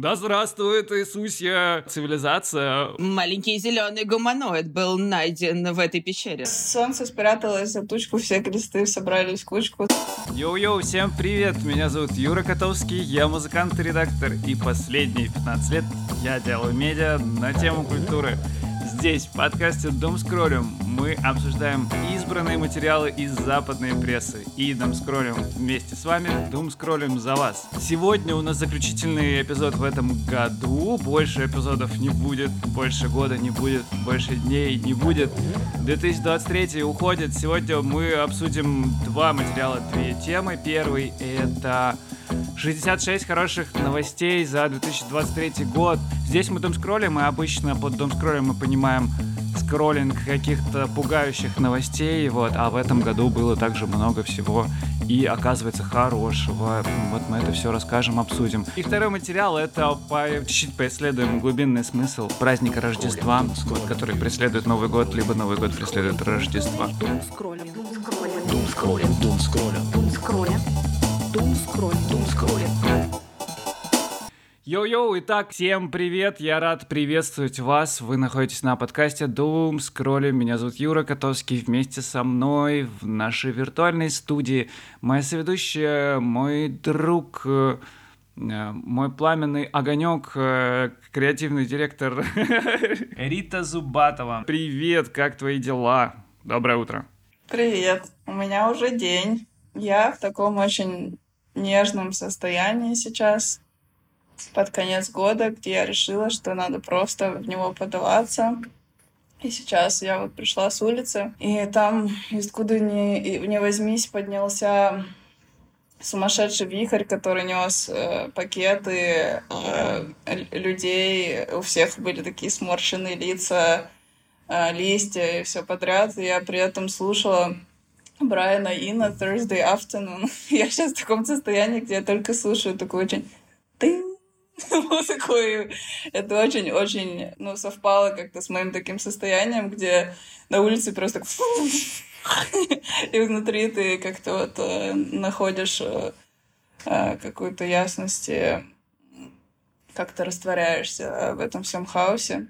Да здравствует Иисусья цивилизация. Маленький зеленый гуманоид был найден в этой пещере. Солнце спряталось за тучку, все кресты собрались в кучку. Йоу-йоу, всем привет! Меня зовут Юра Котовский, я музыкант и редактор, и последние 15 лет я делаю медиа на тему культуры. Здесь, в подкасте «Думскроллим», мы обсуждаем избранные материалы из западной прессы. И «Думскроллим» вместе с вами, «Думскроллим» за вас. Сегодня у нас заключительный эпизод в этом году. Больше эпизодов не будет, больше года не будет, больше дней не будет. 2023 уходит. Сегодня мы обсудим два материала, две темы. Первый — это 66 хороших новостей за 2023 год. Здесь мы дом скроллим, и обычно под дом скроллим мы понимаем скроллинг каких-то пугающих новостей, вот, а в этом году было также много всего и оказывается хорошего. Вот мы это все расскажем, обсудим. И второй материал это по, чуть-чуть поисследуем глубинный смысл праздника Рождества, который преследует Новый год, либо Новый год преследует Рождество. Дум скроллим, дум скроллим, дум скроллим, дум скроллим, дум скроллим, дум скроллим. Йоу-йоу, итак, всем привет, я рад приветствовать вас, вы находитесь на подкасте Doom Scrolling, меня зовут Юра Котовский, вместе со мной в нашей виртуальной студии моя соведущая, мой друг, э, э, мой пламенный огонек, э, креативный директор Рита Зубатова. Привет, как твои дела? Доброе утро. Привет, у меня уже день. Я в таком очень нежном состоянии сейчас под конец года, где я решила, что надо просто в него подаваться. И сейчас я вот пришла с улицы, и там, откуда ни, не возьмись, поднялся сумасшедший вихрь, который нес э, пакеты э, людей. У всех были такие сморщенные лица, э, листья и все подряд. И я при этом слушала Брайана Ина Thursday Afternoon. я сейчас в таком состоянии, где я только слушаю такой очень тын музыку, и это очень-очень, ну, совпало как-то с моим таким состоянием, где на улице просто и внутри ты как-то вот э, находишь э, э, какую-то ясность и как-то растворяешься в этом всем хаосе.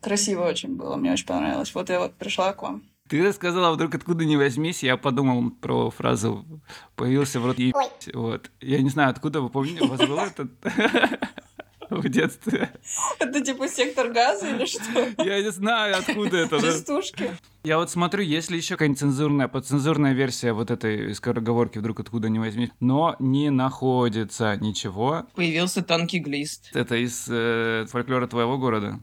Красиво очень было, мне очень понравилось. Вот я вот пришла к вам. Ты рассказала вдруг откуда не возьмись, я подумал про фразу «появился в рот и...» Вот. Я не знаю, откуда вы помните, у вас был этот в детстве? Это типа сектор газа или что? Я не знаю, откуда это. Частушки. Я вот смотрю, есть ли еще какая-нибудь цензурная, подцензурная версия вот этой скороговорки вдруг откуда не возьми, но не находится ничего. Появился тонкий глист. Это из э, фольклора твоего города?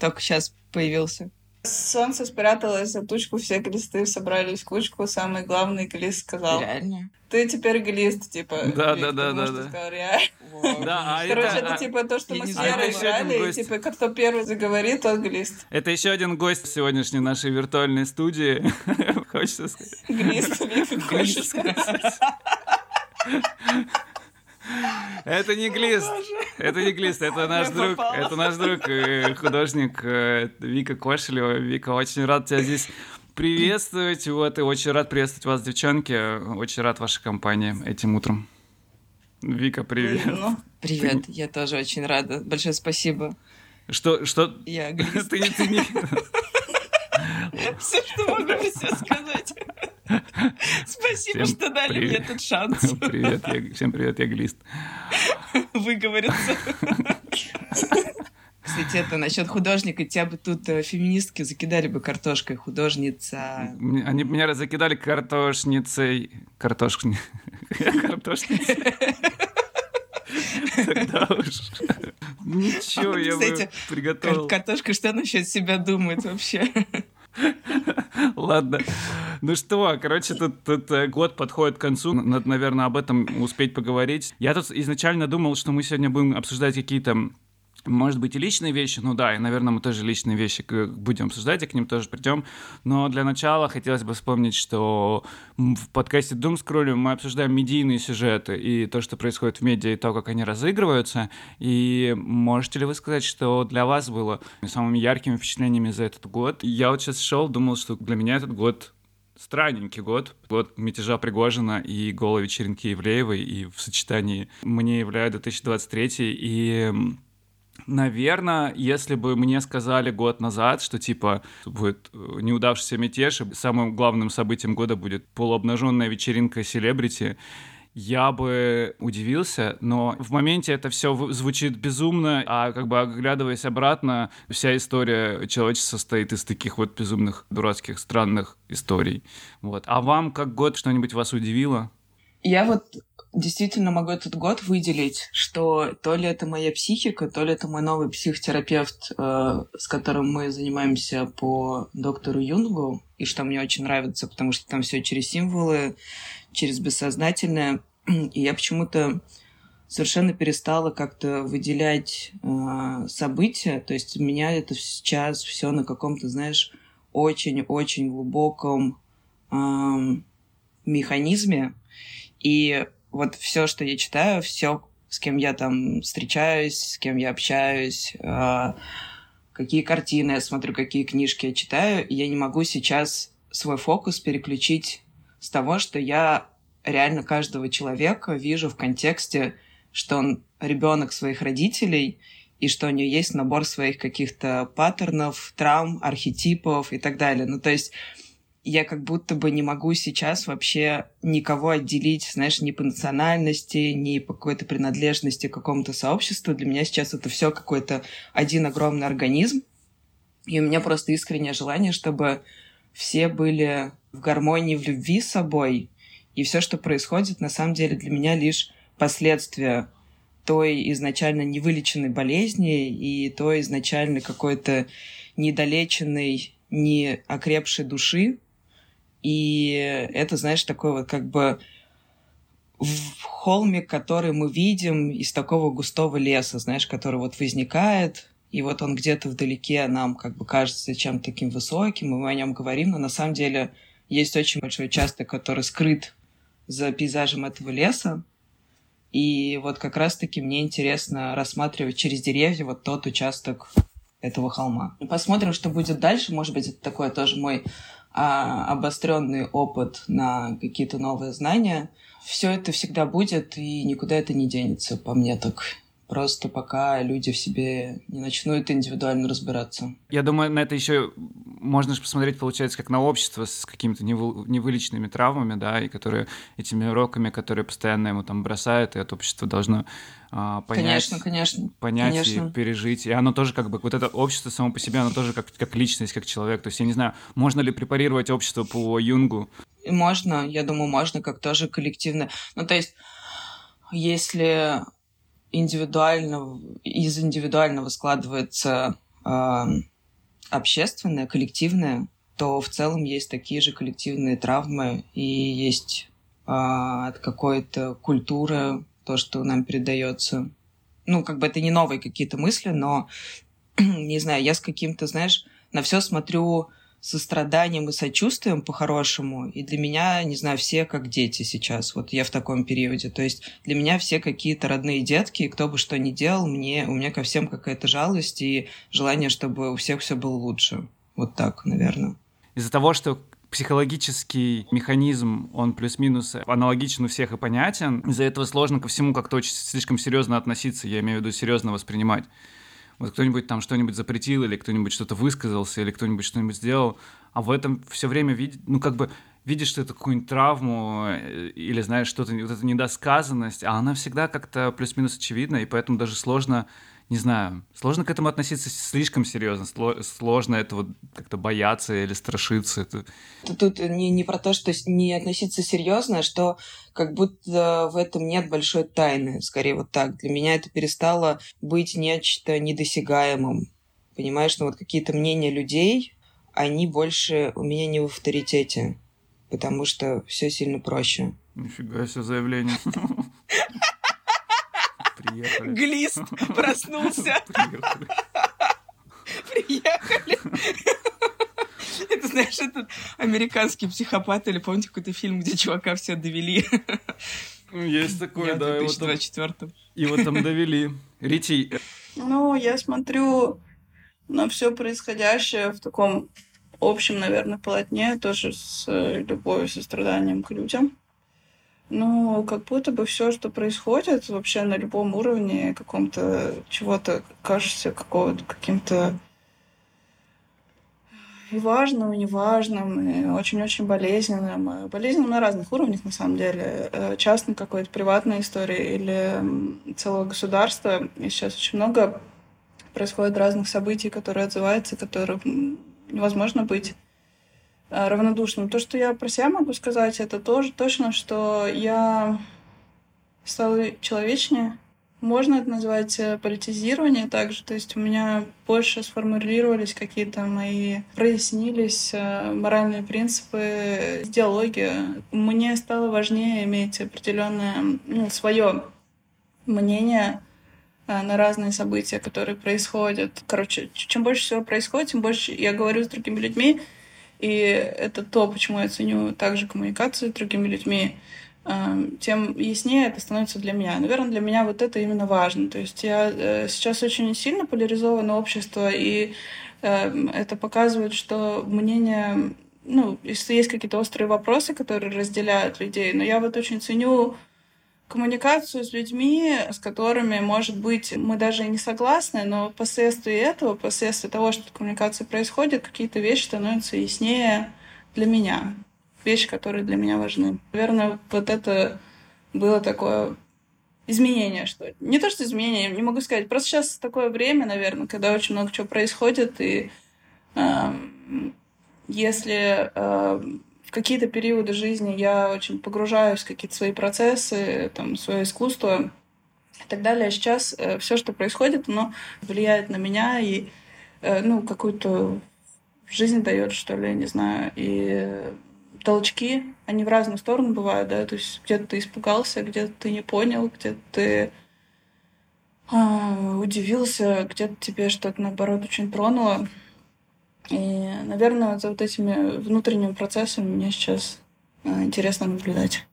Только сейчас появился. Солнце спряталось за тучку, все глисты собрались в кучку, самый главный глист сказал. Реально? Ты теперь глист, типа. Да, Вик, да, да, да, да. сказал, «Реально». Да, а Короче, это, это а- типа то, что я мы с один играли, и типа кто первый заговорит, тот глист. это еще один гость сегодняшней нашей виртуальной студии. Хочется сказать. Глист, Вика, хочешь сказать? Это не глист. Это не глист, это наш друг. Это наш друг, художник э, Вика Кошелева. Вика, очень рад тебя здесь приветствовать. Вот, и очень рад приветствовать вас, девчонки. Очень рад вашей компании этим утром. Вика, привет. Ну, Привет, я тоже очень рада. Большое спасибо. Что, что... Я глист. Ты ты не... Все, что могу все сказать. Спасибо, Всем что дали мне привет. этот шанс Привет, я... всем привет, я глист. выговориться. Кстати, это насчет художника. Тебя бы тут э, феминистки закидали бы картошкой. Художница. Мне- Они меня закидали картошницей. Картошкни... Картошницей. Тогда уж... Ничего, А, я кстати, бы приготовил. Картошка что насчет себя думает вообще? Ладно. Ну что, короче, тут, э, год подходит к концу. Надо, наверное, об этом успеть поговорить. Я тут изначально думал, что мы сегодня будем обсуждать какие-то может быть, и личные вещи, ну да, и, наверное, мы тоже личные вещи будем обсуждать, и к ним тоже придем. Но для начала хотелось бы вспомнить, что в подкасте Doom Scroll мы обсуждаем медийные сюжеты и то, что происходит в медиа, и то, как они разыгрываются. И можете ли вы сказать, что для вас было самыми яркими впечатлениями за этот год? Я вот сейчас шел, думал, что для меня этот год странненький год. Год мятежа Пригожина и голой вечеринки Ивлеевой, и в сочетании мне являют 2023, и Наверное, если бы мне сказали год назад, что типа будет э, неудавшийся мятеж, и самым главным событием года будет полуобнаженная вечеринка селебрити, я бы удивился, но в моменте это все звучит безумно, а как бы оглядываясь обратно, вся история человечества состоит из таких вот безумных, дурацких, странных историй. Вот. А вам как год что-нибудь вас удивило? Я вот действительно могу этот год выделить, что то ли это моя психика, то ли это мой новый психотерапевт, э, с которым мы занимаемся по доктору Юнгу, и что мне очень нравится, потому что там все через символы, через бессознательное. И я почему-то совершенно перестала как-то выделять э, события. То есть у меня это сейчас все на каком-то, знаешь, очень-очень глубоком э, механизме. И вот все, что я читаю, все, с кем я там встречаюсь, с кем я общаюсь, э, какие картины я смотрю, какие книжки я читаю, я не могу сейчас свой фокус переключить с того, что я реально каждого человека вижу в контексте, что он ребенок своих родителей, и что у нее есть набор своих каких-то паттернов, травм, архетипов и так далее. Ну, то есть я как будто бы не могу сейчас вообще никого отделить, знаешь, ни по национальности, ни по какой-то принадлежности к какому-то сообществу. Для меня сейчас это все какой-то один огромный организм. И у меня просто искреннее желание, чтобы все были в гармонии, в любви с собой. И все, что происходит, на самом деле для меня лишь последствия той изначально невылеченной болезни и той изначально какой-то недолеченной, не окрепшей души, и это, знаешь, такой вот как бы в холмик, который мы видим из такого густого леса, знаешь, который вот возникает, и вот он где-то вдалеке нам как бы кажется чем-то таким высоким, и мы о нем говорим, но на самом деле есть очень большой участок, который скрыт за пейзажем этого леса. И вот как раз-таки мне интересно рассматривать через деревья вот тот участок этого холма. Посмотрим, что будет дальше. Может быть, это такой тоже мой а, обостренный опыт на какие-то новые знания. Все это всегда будет, и никуда это не денется, по мне так. Просто пока люди в себе не начнут индивидуально разбираться. Я думаю, на это еще можно же посмотреть, получается, как на общество с какими-то невылеченными травмами, да, и которые этими уроками, которые постоянно ему там бросают, и это общество должно а, понять, конечно, конечно, понять конечно. и пережить. И оно тоже как бы, вот это общество само по себе, оно тоже как, как личность, как человек. То есть я не знаю, можно ли препарировать общество по Юнгу? Можно, я думаю, можно, как тоже коллективно. Ну, то есть, если индивидуально, из индивидуального складывается э, общественное, коллективное, то в целом есть такие же коллективные травмы и есть э, от какой-то культуры то, что нам передается. Ну, как бы это не новые какие-то мысли, но, не знаю, я с каким-то, знаешь, на все смотрю состраданием и сочувствием по-хорошему. И для меня, не знаю, все как дети сейчас. Вот я в таком периоде. То есть для меня все какие-то родные детки, и кто бы что ни делал, мне, у меня ко всем какая-то жалость и желание, чтобы у всех все было лучше. Вот так, наверное. Из-за того, что психологический механизм, он плюс-минус аналогичен у всех и понятен. Из-за этого сложно ко всему как-то очень слишком серьезно относиться, я имею в виду серьезно воспринимать вот кто-нибудь там что-нибудь запретил, или кто-нибудь что-то высказался, или кто-нибудь что-нибудь сделал, а в этом все время видит, ну как бы видишь ты какую-нибудь травму э, или знаешь что-то, вот эту недосказанность, а она всегда как-то плюс-минус очевидна, и поэтому даже сложно не знаю, сложно к этому относиться слишком серьезно, сложно этого как-то бояться или страшиться. Это... Тут не, не про то, что не относиться серьезно, а что как будто в этом нет большой тайны, скорее вот так. Для меня это перестало быть нечто недосягаемым. Понимаешь, ну вот какие-то мнения людей, они больше у меня не в авторитете, потому что все сильно проще. Нифига себе заявление. Приехали. Глист проснулся. Приехали. Это, знаешь, этот американский психопат, или помните какой-то фильм, где чувака все довели? Есть такое, да. В 2024 Его там довели. Рити. Ну, я смотрю на все происходящее в таком общем, наверное, полотне, тоже с э, любовью, состраданием к людям. Ну, как будто бы все, что происходит вообще на любом уровне каком-то чего-то кажется какого-то каким-то и важным, неважным, очень-очень болезненным. Болезненным на разных уровнях, на самом деле. Э, частной какой-то приватной истории или целого государства. И сейчас очень много происходит разных событий, которые отзываются, которым невозможно быть равнодушным. То, что я про себя могу сказать, это тоже точно, что я стала человечнее, можно это назвать э, политизирование также, то есть у меня больше сформулировались какие-то мои, прояснились э, моральные принципы, идеология. Мне стало важнее иметь определенное ну, свое мнение э, на разные события, которые происходят. Короче, чем больше всего происходит, тем больше я говорю с другими людьми, и это то, почему я ценю также коммуникацию с другими людьми, тем яснее это становится для меня. Наверное, для меня вот это именно важно. То есть я э, сейчас очень сильно поляризовано общество, и эм, это показывает, что мнение, ну, если есть какие-то острые вопросы, которые разделяют людей, но я вот очень ценю коммуникацию с людьми, с которыми, может быть, мы даже не согласны, но последствия этого, последствия того, что коммуникация происходит, какие-то вещи становятся яснее для меня вещи, которые для меня важны. Наверное, вот это было такое изменение, что ли. Не то, что изменение, не могу сказать. Просто сейчас такое время, наверное, когда очень много чего происходит, и э, если э, в какие-то периоды жизни я очень погружаюсь в какие-то свои процессы, там, свое искусство и так далее, сейчас э, все, что происходит, оно влияет на меня и э, ну, какую-то жизнь дает, что ли, я не знаю. И толчки, они в разную сторону бывают, да, то есть где-то ты испугался, где-то ты не понял, где-то ты а, удивился, где-то тебе что-то, наоборот, очень тронуло. И, наверное, за вот этими внутренними процессами мне сейчас а, интересно наблюдать.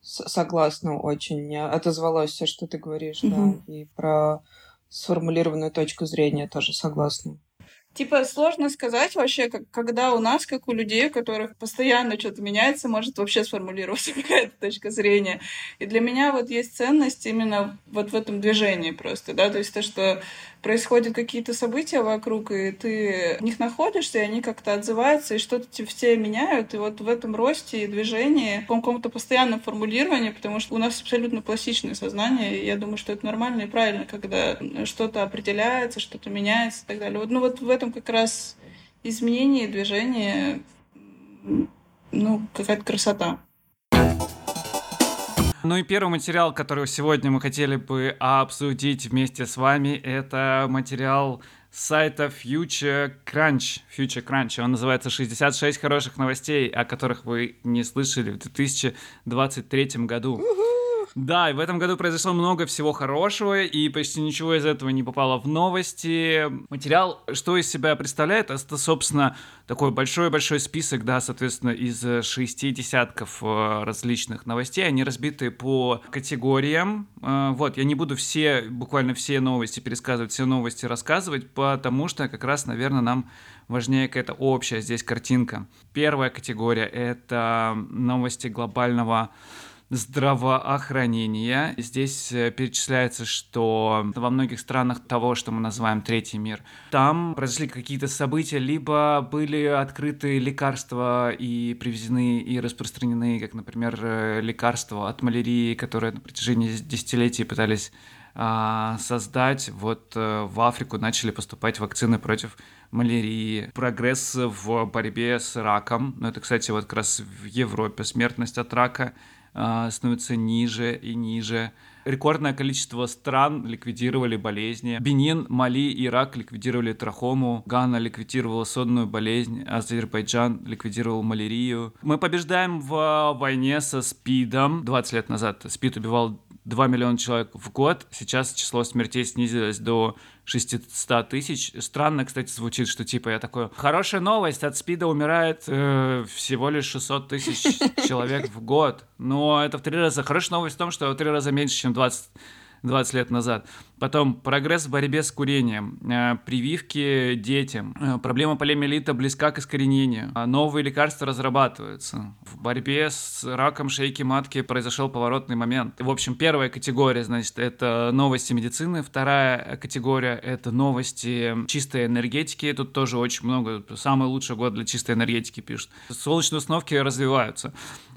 Согласна очень. Отозвалось все, что ты говоришь, угу. да. И про сформулированную точку зрения тоже согласна. Типа сложно сказать вообще, как, когда у нас, как у людей, у которых постоянно что-то меняется, может вообще сформулироваться какая-то точка зрения. И для меня вот есть ценность именно вот в этом движении просто, да, то есть то, что происходят какие-то события вокруг, и ты в них находишься, и они как-то отзываются, и что-то в тебе меняют. И вот в этом росте и движении, в каком-то постоянном формулировании, потому что у нас абсолютно пластичное сознание, и я думаю, что это нормально и правильно, когда что-то определяется, что-то меняется и так далее. Вот, ну вот в этом как раз изменение, движение, ну, какая-то красота. Ну и первый материал, который сегодня мы хотели бы обсудить вместе с вами, это материал сайта Future Crunch. Future Crunch. Он называется «66 хороших новостей, о которых вы не слышали в 2023 году». Да, и в этом году произошло много всего хорошего, и почти ничего из этого не попало в новости. Материал, что из себя представляет, это, собственно, такой большой-большой список, да, соответственно, из шести десятков э, различных новостей. Они разбиты по категориям. Э, вот, я не буду все, буквально все новости пересказывать, все новости рассказывать, потому что как раз, наверное, нам важнее какая-то общая здесь картинка. Первая категория — это новости глобального здравоохранения. Здесь э, перечисляется, что во многих странах того, что мы называем третий мир, там произошли какие-то события, либо были открыты лекарства и привезены и распространены, как, например, э, лекарства от малярии, которые на протяжении десятилетий пытались а, создать. Вот э, в Африку начали поступать вакцины против малярии, прогресс в борьбе с раком. Ну, это, кстати, вот как раз в Европе смертность от рака а, становится ниже и ниже. Рекордное количество стран ликвидировали болезни. Бенин, Мали, Ирак ликвидировали трахому. Гана ликвидировала сонную болезнь. Азербайджан ликвидировал малярию. Мы побеждаем в войне со СПИДом. 20 лет назад СПИД убивал 2 миллиона человек в год. Сейчас число смертей снизилось до 600 тысяч. Странно, кстати, звучит, что типа я такой, хорошая новость, от СПИДа умирает э, всего лишь 600 тысяч человек в год. Но это в три раза. Хорошая новость в том, что в три раза меньше, чем 20 20 лет назад. Потом прогресс в борьбе с курением, э, прививки детям, э, проблема полиомиелита близка к искоренению, а новые лекарства разрабатываются. В борьбе с раком шейки матки произошел поворотный момент. В общем, первая категория, значит, это новости медицины, вторая категория — это новости чистой энергетики. Тут тоже очень много, самый лучший год для чистой энергетики пишут. Солнечные установки развиваются.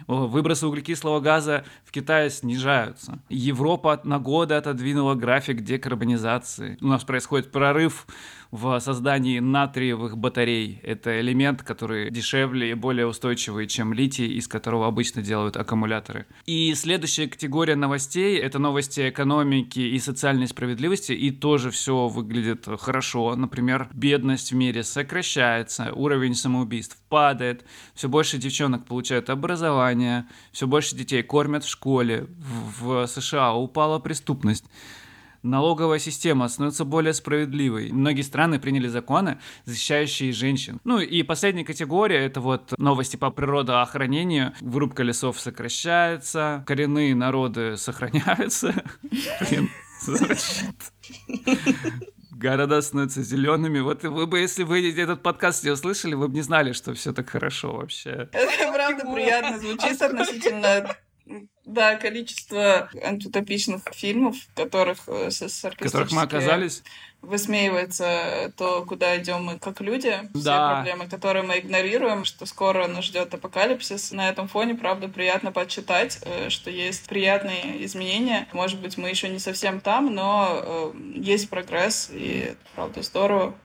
Выбросы углекислого газа в Китае снижаются. Европа на годы отодвинула график декарбонизации. У нас происходит прорыв в создании натриевых батарей. Это элемент, который дешевле и более устойчивый, чем литий, из которого обычно делают аккумуляторы. И следующая категория новостей — это новости экономики и социальной справедливости, и тоже все выглядит хорошо. Например, бедность в мире сокращается, уровень самоубийств падает, все больше девчонок получают образование, все больше детей кормят в школе, в, США упала преступность налоговая система становится более справедливой. Многие страны приняли законы, защищающие женщин. Ну и последняя категория — это вот новости по природоохранению. Вырубка лесов сокращается, коренные народы сохраняются. Блин, города становятся зелеными. Вот вы бы, если вы этот подкаст не услышали, вы бы не знали, что все так хорошо вообще. Это правда приятно звучит относительно да, количество антиутопичных фильмов, в которых э, с которых мы оказались высмеивается то, куда идем мы как люди, да. все проблемы, которые мы игнорируем, что скоро нас ждет апокалипсис. На этом фоне, правда, приятно почитать, э, что есть приятные изменения. Может быть, мы еще не совсем там, но э, есть прогресс, и правда здорово.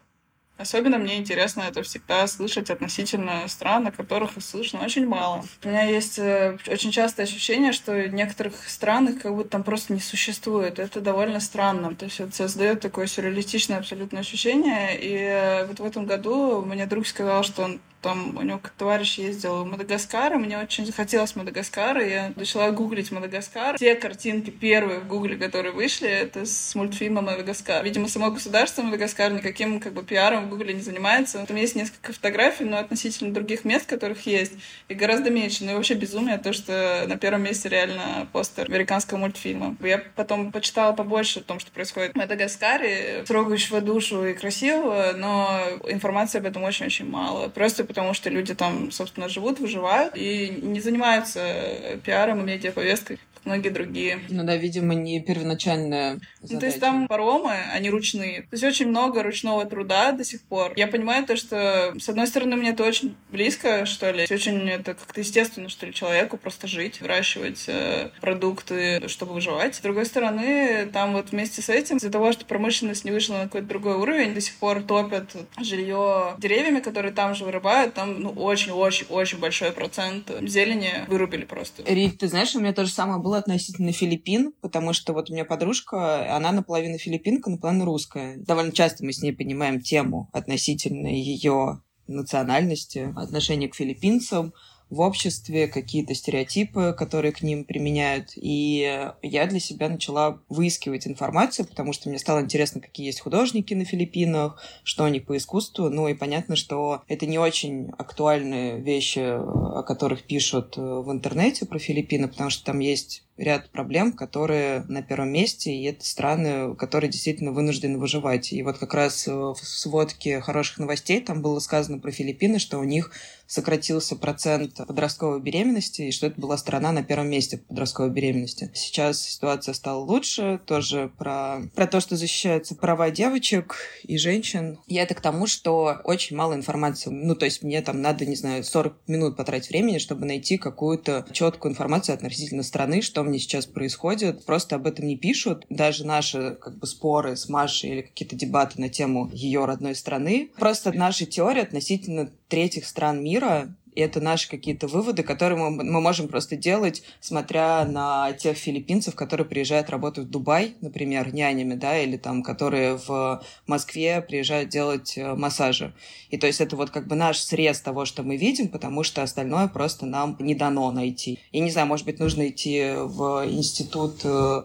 Особенно мне интересно это всегда слышать относительно стран, о которых слышно очень мало. У меня есть э, очень частое ощущение, что в некоторых странах как будто там просто не существует. Это довольно странно. То есть это создает такое сюрреалистичное абсолютно ощущение. И э, вот в этом году мне друг сказал, что он там у него товарищ ездил в Мадагаскар, и мне очень захотелось Мадагаскар, и я начала гуглить Мадагаскар. Те картинки первые в гугле, которые вышли, это с мультфильма Мадагаскар. Видимо, само государство Мадагаскар никаким как бы пиаром в гугле не занимается. Там есть несколько фотографий, но относительно других мест, которых есть, и гораздо меньше. Ну и вообще безумие то, что на первом месте реально постер американского мультфильма. Я потом почитала побольше о том, что происходит в Мадагаскаре, трогающего душу и красивого, но информации об этом очень-очень мало. Просто потому что люди там, собственно, живут, выживают и не занимаются пиаром и медиаповесткой многие другие. Ну да, видимо, не первоначальная задача. Ну, то есть там паромы, они ручные. То есть очень много ручного труда до сих пор. Я понимаю то, что, с одной стороны, мне это очень близко, что ли. Очень это как-то естественно, что ли, человеку просто жить, выращивать э, продукты, чтобы выживать. С другой стороны, там вот вместе с этим, из-за того, что промышленность не вышла на какой-то другой уровень, до сих пор топят жилье деревьями, которые там же вырубают. Там, ну, очень-очень-очень большой процент зелени вырубили просто. Рит, ты знаешь, у меня то же самое было было относительно Филиппин, потому что вот у меня подружка, она наполовину филиппинка, наполовину русская. Довольно часто мы с ней понимаем тему относительно ее национальности, отношения к филиппинцам, в обществе, какие-то стереотипы, которые к ним применяют. И я для себя начала выискивать информацию, потому что мне стало интересно, какие есть художники на Филиппинах, что у них по искусству. Ну и понятно, что это не очень актуальные вещи, о которых пишут в интернете про Филиппины, потому что там есть ряд проблем, которые на первом месте, и это страны, которые действительно вынуждены выживать. И вот как раз в сводке хороших новостей там было сказано про Филиппины, что у них сократился процент подростковой беременности, и что это была страна на первом месте по подростковой беременности. Сейчас ситуация стала лучше, тоже про, про то, что защищаются права девочек и женщин. И это к тому, что очень мало информации. Ну, то есть мне там надо, не знаю, 40 минут потратить времени, чтобы найти какую-то четкую информацию относительно страны, что мне сейчас происходит. Просто об этом не пишут. Даже наши как бы споры с Машей или какие-то дебаты на тему ее родной страны. Просто наши теории относительно третьих стран мира, и это наши какие-то выводы, которые мы, мы можем просто делать, смотря на тех филиппинцев, которые приезжают работать в Дубай, например, нянями, да, или там, которые в Москве приезжают делать э, массажи. И то есть это вот как бы наш срез того, что мы видим, потому что остальное просто нам не дано найти. И не знаю, может быть, нужно идти в институт э,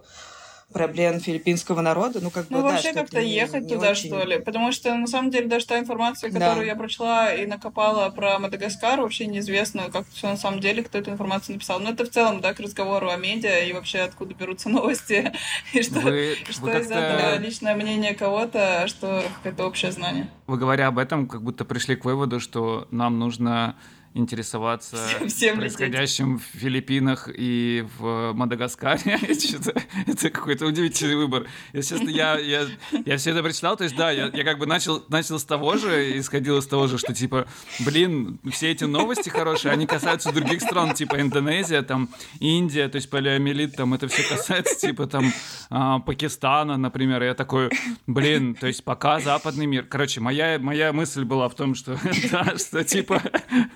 проблем филиппинского народа. Ну, как ну, бы, вообще да, как-то ехать не туда, очень... что ли. Потому что, на самом деле, даже та информация, которую Да. я прочла и накопала про Мадагаскар, вообще неизвестно, как все на самом деле, кто эту информацию написал. Но это в целом, да, к разговору о медиа и вообще откуда берутся новости, и что, Вы, что вы из этого личное мнение кого-то, а что какое-то общее знание. вы говоря об этом, как будто пришли к выводу, что нам нужно интересоваться Всем- всем лететь. происходящим в Филиппинах и в Мадагаскаре. Это какой-то удивительный выбор. Если честно, я, я, я все это прочитал, то есть да, я, я как бы начал, начал с того же, исходил из того же, что типа, блин, все эти новости хорошие, они касаются других стран, типа Индонезия, там, Индия, то есть полиомиелит, там, это все касается, типа, там, а, Пакистана, например, и я такой, блин, то есть пока западный мир. Короче, моя, моя мысль была в том, что, да, что, типа,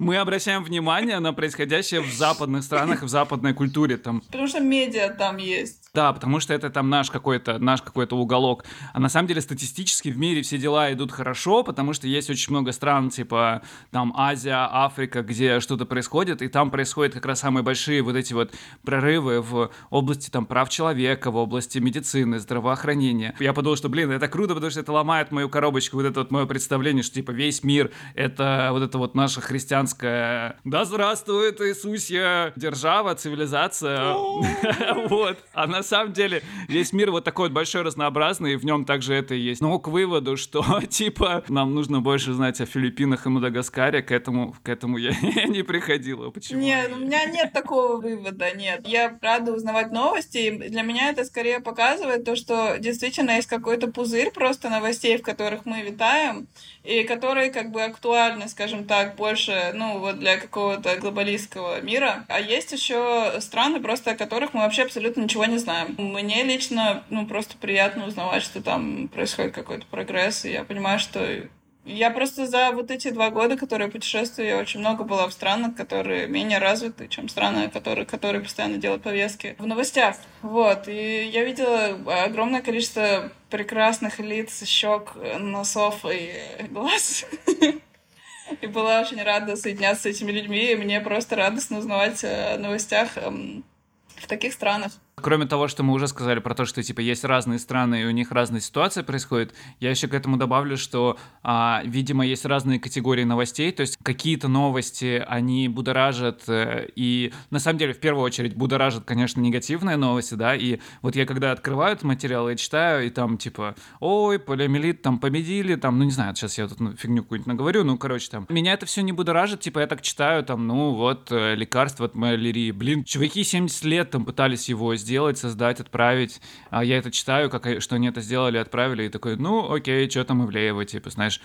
мы обращаем внимание на происходящее в западных странах, в западной культуре, там, Потому что медиа там есть. да, потому что это там наш какой-то наш какой-то уголок. А на самом деле статистически в мире все дела идут хорошо, потому что есть очень много стран, типа там Азия, Африка, где что-то происходит, и там происходят как раз самые большие вот эти вот прорывы в области там прав человека, в области медицины, здравоохранения. Я подумал, что, блин, это круто, потому что это ломает мою коробочку, вот это вот мое представление, что типа весь мир — это вот это вот наша христианская «Да здравствует Иисусья!» держава, цивилизация. Вот. А на самом деле весь мир вот такой вот большой, разнообразный, и в нем также это и есть. Но к выводу, что типа нам нужно больше знать о Филиппинах и Мадагаскаре, к этому, к этому я не приходила. Почему? Нет, у меня нет такого вывода, нет. Я рада узнавать новости, для меня это скорее показывает то, что действительно есть какой-то пузырь просто новостей, в которых мы витаем, и которые как бы актуальны, скажем так, больше, ну, вот для какого-то глобалистского мира. А есть еще страны, просто о которых мы вообще абсолютно ничего не знаем. Мне лично, ну, просто приятно узнавать, что там происходит какой-то прогресс, и я понимаю, что я просто за вот эти два года, которые путешествую, я очень много была в странах, которые менее развиты, чем страны, которые, которые постоянно делают повестки в новостях. Вот. И я видела огромное количество прекрасных лиц, щек, носов и глаз. И была очень рада соединяться с этими людьми, и мне просто радостно узнавать о новостях эм, в таких странах. Кроме того, что мы уже сказали про то, что типа есть разные страны и у них разные ситуации происходят, я еще к этому добавлю, что, а, видимо, есть разные категории новостей, то есть какие-то новости они будоражат э, и на самом деле в первую очередь будоражат, конечно, негативные новости, да, и вот я когда открываю этот материал, я читаю и там типа, ой, полиомиелит там победили, там, ну не знаю, сейчас я тут фигню какую-нибудь наговорю, ну короче там, меня это все не будоражит, типа я так читаю там, ну вот э, лекарство от малярии, блин, чуваки 70 лет там пытались его сделать сделать, создать, отправить. А я это читаю, как, что они это сделали, отправили, и такой, ну, окей, что там Ивлеева, типа, знаешь.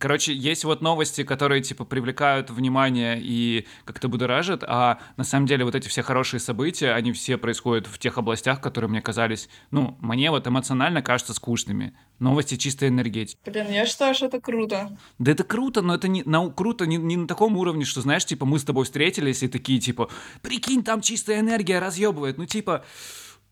Короче, есть вот новости, которые, типа, привлекают внимание и как-то будоражат, а на самом деле вот эти все хорошие события, они все происходят в тех областях, которые мне казались, ну, мне вот эмоционально кажутся скучными. Новости чистой энергетики. Блин, я считаю, что это круто. Да это круто, но это не на, круто не, не на таком уровне, что, знаешь, типа, мы с тобой встретились и такие, типа, прикинь, там чистая энергия разъебывает. Ну, типа,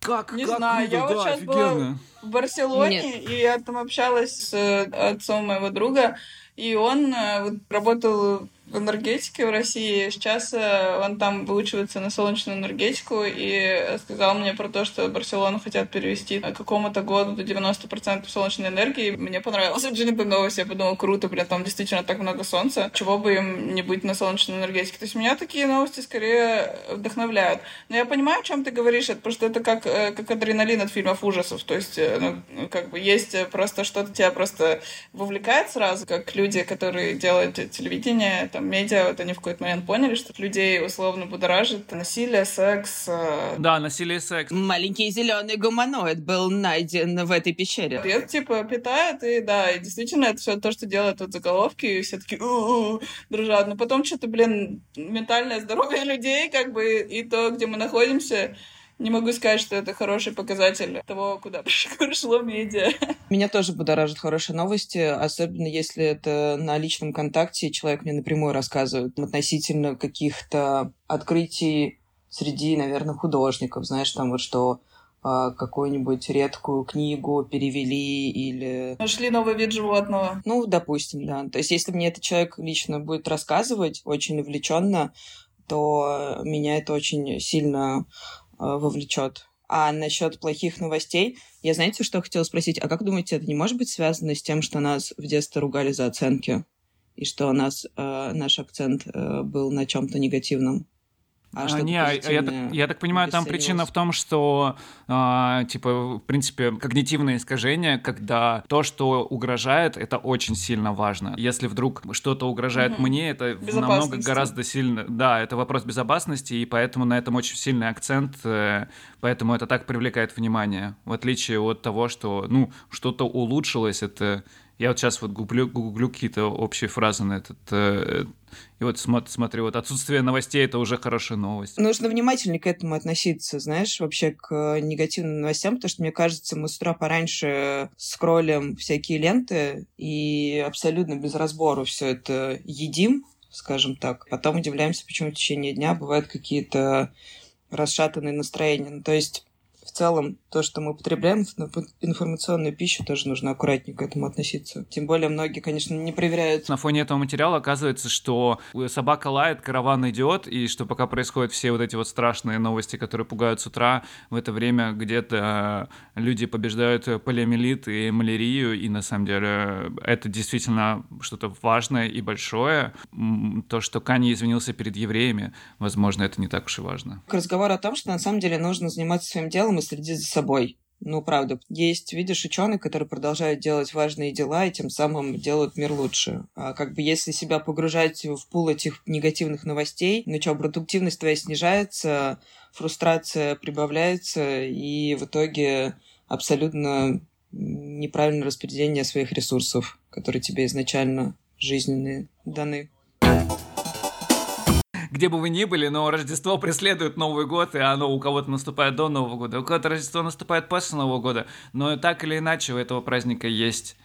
как, Не как знаю, круто, я вот да, сейчас была офигенно. в Барселоне, и я там общалась с отцом моего друга, и он э, вот, работал в энергетике в России. Сейчас э, он там выучивается на солнечную энергетику и сказал мне про то, что Барселону хотят перевести к какому-то году до 90% солнечной энергии. Мне понравилась очень эта новость. Я подумала, круто, блин, там действительно так много солнца. Чего бы им не быть на солнечной энергетике? То есть меня такие новости скорее вдохновляют. Но я понимаю, о чем ты говоришь, это просто это как, э, как адреналин от фильмов ужасов. То есть, ну, как бы есть просто что-то тебя просто вовлекает сразу, как люди, которые делают телевидение, там, медиа, вот они в какой-то момент поняли, что людей условно будоражит насилие, секс. э, Да, насилие и секс. Маленький зеленый гуманоид был найден в этой пещере. И это, типа, питает, и да, и действительно, это все то, что делают вот заголовки, и все такие «У-у-у», дружат. Но потом что-то, блин, ментальное здоровье людей, как бы, и то, где мы находимся, не могу сказать, что это хороший показатель того, куда пришло медиа. Меня тоже будоражат хорошие новости, особенно если это на личном контакте, человек мне напрямую рассказывает относительно каких-то открытий среди, наверное, художников. Знаешь, там вот что а, какую-нибудь редкую книгу перевели или... Нашли новый вид животного. Ну, допустим, да. То есть, если мне этот человек лично будет рассказывать очень увлеченно, то меня это очень сильно вовлечет А насчет плохих новостей, я знаете, что хотела спросить? А как думаете, это не может быть связано с тем, что нас в детстве ругали за оценки? И что у нас э, наш акцент э, был на чем-то негативном? А, а не, а я, так, я так понимаю, там причина в том, что, а, типа, в принципе, когнитивное искажение, когда то, что угрожает, это очень сильно важно. Если вдруг что-то угрожает угу. мне, это намного гораздо сильно... Да, это вопрос безопасности, и поэтому на этом очень сильный акцент, э, поэтому это так привлекает внимание. В отличие от того, что, ну, что-то улучшилось, это я вот сейчас вот гуглю, гуглю какие-то общие фразы на этот... Э, и вот смотри, смотри, вот отсутствие новостей — это уже хорошая новость. Нужно внимательнее к этому относиться, знаешь, вообще к негативным новостям, потому что, мне кажется, мы с утра пораньше скроллим всякие ленты и абсолютно без разбору все это едим, скажем так. Потом удивляемся, почему в течение дня бывают какие-то расшатанные настроения. Ну, то есть целом то, что мы употребляем информационную пищу, тоже нужно аккуратнее к этому относиться. Тем более многие, конечно, не проверяют. На фоне этого материала оказывается, что собака лает, караван идет, и что пока происходят все вот эти вот страшные новости, которые пугают с утра, в это время где-то э, люди побеждают полиомиелит и малярию, и на самом деле это действительно что-то важное и большое. То, что Кани извинился перед евреями, возможно, это не так уж и важно. Разговор о том, что на самом деле нужно заниматься своим делом и следить за собой. Ну, правда. Есть, видишь, ученые, которые продолжают делать важные дела и тем самым делают мир лучше. А как бы если себя погружать в пул этих негативных новостей, ну что, продуктивность твоя снижается, фрустрация прибавляется, и в итоге абсолютно неправильное распределение своих ресурсов, которые тебе изначально жизненные даны где бы вы ни были, но Рождество преследует Новый год, и оно у кого-то наступает до Нового года, у кого-то Рождество наступает после Нового года. Но так или иначе у этого праздника есть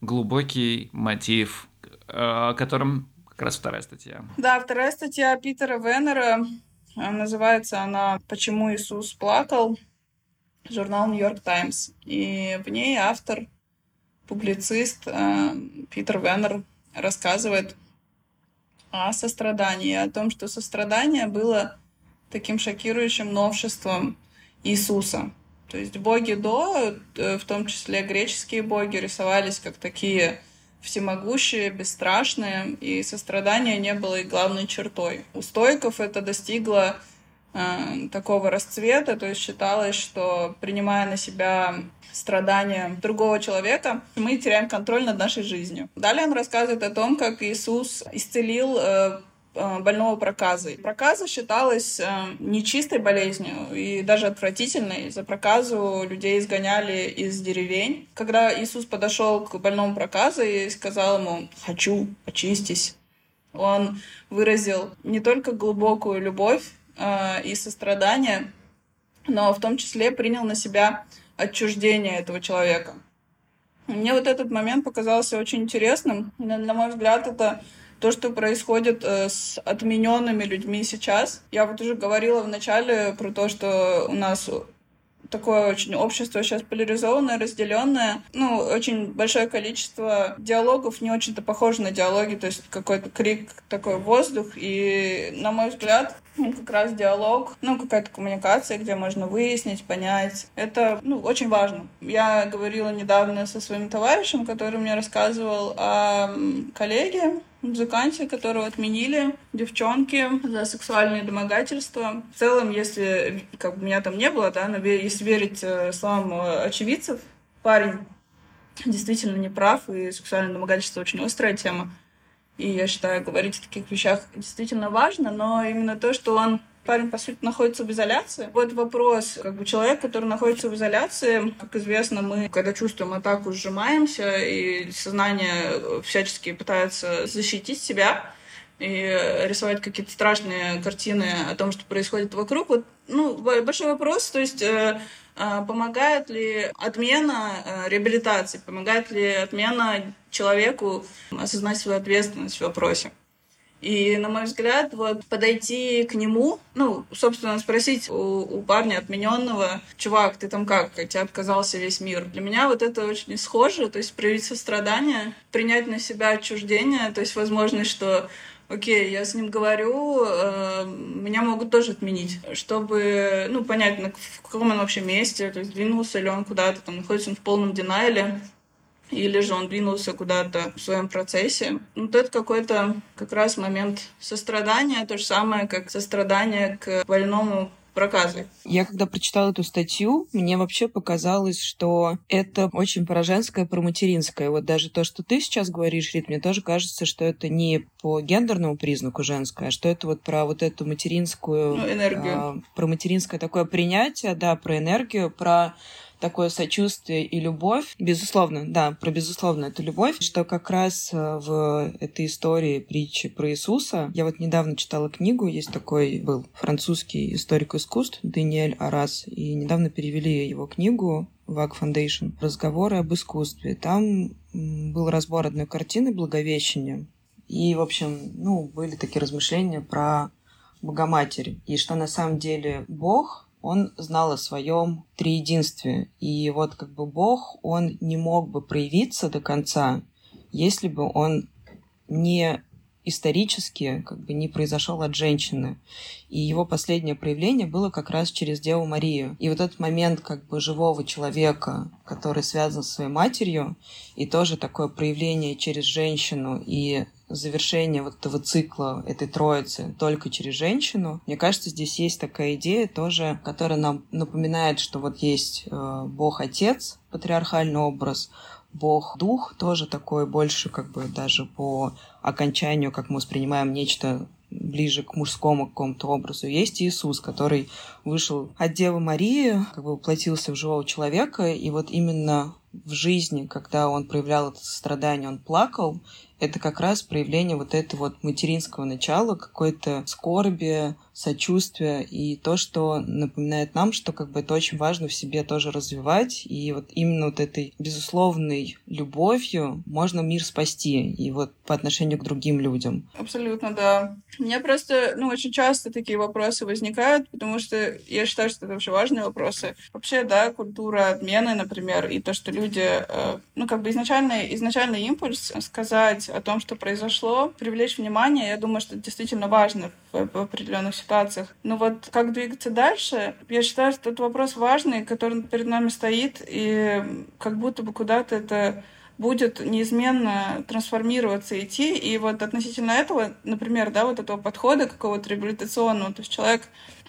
глубокий мотив, э, о котором как раз вторая статья. Да, вторая статья Питера Веннера. Называется она «Почему Иисус плакал?» журнал «Нью-Йорк Таймс». И в ней автор, публицист э, Питер Веннер рассказывает о сострадании, о том, что сострадание было таким шокирующим новшеством Иисуса. То есть боги до, э, в том числе греческие боги, рисовались как такие всемогущие, бесстрашные, и сострадание не было их главной чертой. У стоиков это достигло такого расцвета, то есть считалось, что принимая на себя страдания другого человека, мы теряем контроль над нашей жизнью. Далее он рассказывает о том, как Иисус исцелил э, э, больного проказой. Проказа считалась э, нечистой болезнью и даже отвратительной. За проказу людей изгоняли из деревень. Когда Иисус подошел к больному проказой и сказал ему «хочу, очистись», он выразил не только глубокую любовь и сострадание, но в том числе принял на себя отчуждения этого человека. Мне вот этот момент показался очень интересным. На, мой взгляд, это то, что происходит э, с отмененными людьми сейчас. Я вот уже говорила в начале про то, что у нас такое очень общество сейчас поляризованное, разделенное. Ну, очень большое количество диалогов не очень-то похоже на диалоги, то есть какой-то крик, такой воздух. И, на мой взгляд, ну, как раз диалог, ну, какая-то коммуникация, где можно выяснить, понять. Это, ну, очень важно. Я говорила недавно со своим товарищем, который мне рассказывал о коллеге, музыканте, которого отменили девчонки за сексуальные домогательства. В целом, если как бы меня там не было, да, но если верить э, словам э, очевидцев, парень действительно не прав, и сексуальное домогательство очень острая тема. И я считаю, говорить о таких вещах действительно важно, но именно то, что он парень, по сути, находится в изоляции. Вот вопрос, как бы человек, который находится в изоляции, как известно, мы, когда чувствуем атаку, сжимаемся, и сознание всячески пытается защитить себя и рисовать какие-то страшные картины о том, что происходит вокруг. Вот, ну, большой вопрос, то есть э, помогает ли отмена э, реабилитации, помогает ли отмена человеку осознать свою ответственность в вопросе. И, на мой взгляд, вот подойти к нему, ну, собственно, спросить у, у парня отмененного, чувак, ты там как, тебя отказался весь мир. Для меня вот это очень схоже, то есть проявить сострадание, принять на себя отчуждение, то есть возможность, что окей, я с ним говорю, э, меня могут тоже отменить, чтобы, ну, понять, на, в каком он вообще месте, то есть двинулся ли он куда-то, там, находится он в полном динайле, или же он двинулся куда-то в своем процессе. Вот это какой-то как раз момент сострадания, то же самое, как сострадание к больному проказы. Я когда прочитала эту статью, мне вообще показалось, что это очень про женское, про материнское. Вот даже то, что ты сейчас говоришь, Рит, мне тоже кажется, что это не по гендерному признаку женское, а что это вот про вот эту материнскую... Ну, энергию. А, про материнское такое принятие, да, про энергию, про такое сочувствие и любовь. Безусловно, да, про безусловно эту любовь, что как раз э, в этой истории притчи про Иисуса, я вот недавно читала книгу, есть такой был французский историк искусств Даниэль Арас, и недавно перевели его книгу ВАК Foundation «Разговоры об искусстве». Там был разбор одной картины «Благовещение». И, в общем, ну, были такие размышления про Богоматерь. И что на самом деле Бог он знал о своем триединстве. И вот как бы Бог, он не мог бы проявиться до конца, если бы он не исторически как бы не произошел от женщины. И его последнее проявление было как раз через Деву Марию. И вот этот момент как бы живого человека, который связан с своей матерью, и тоже такое проявление через женщину и завершение вот этого цикла, этой троицы только через женщину. Мне кажется, здесь есть такая идея тоже, которая нам напоминает, что вот есть э, Бог-Отец, патриархальный образ, Бог-Дух тоже такой больше как бы даже по окончанию, как мы воспринимаем нечто ближе к мужскому какому-то образу. Есть Иисус, который вышел от Девы Марии, как бы воплотился в живого человека, и вот именно в жизни, когда он проявлял это страдание, он плакал, это как раз проявление вот этого вот материнского начала, какой-то скорби, сочувствия и то, что напоминает нам, что как бы это очень важно в себе тоже развивать. И вот именно вот этой безусловной любовью можно мир спасти. И вот по отношению к другим людям. Абсолютно, да. У меня просто, ну, очень часто такие вопросы возникают, потому что я считаю, что это вообще важные вопросы. Вообще, да, культура отмены, например, и то, что люди, э, ну, как бы изначальный, изначальный импульс сказать о том, что произошло, привлечь внимание, я думаю, что это действительно важно в, в определенных ситуациях. Но вот как двигаться дальше, я считаю, что это вопрос важный, который перед нами стоит, и как будто бы куда-то это будет неизменно трансформироваться, идти. И вот относительно этого, например, да, вот этого подхода какого-то реабилитационного, то есть человек,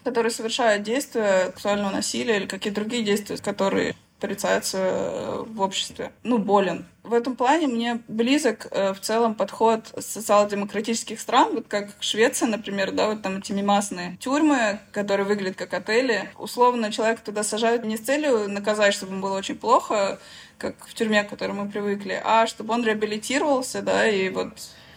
который совершает действия сексуального насилия или какие-то другие действия, которые порицается э, в обществе. Ну, болен. В этом плане мне близок э, в целом подход социал-демократических стран, вот как Швеция, например, да, вот там эти мимасные тюрьмы, которые выглядят как отели. Условно, человека туда сажают не с целью наказать, чтобы ему было очень плохо, как в тюрьме, к которой мы привыкли, а чтобы он реабилитировался, да, и вот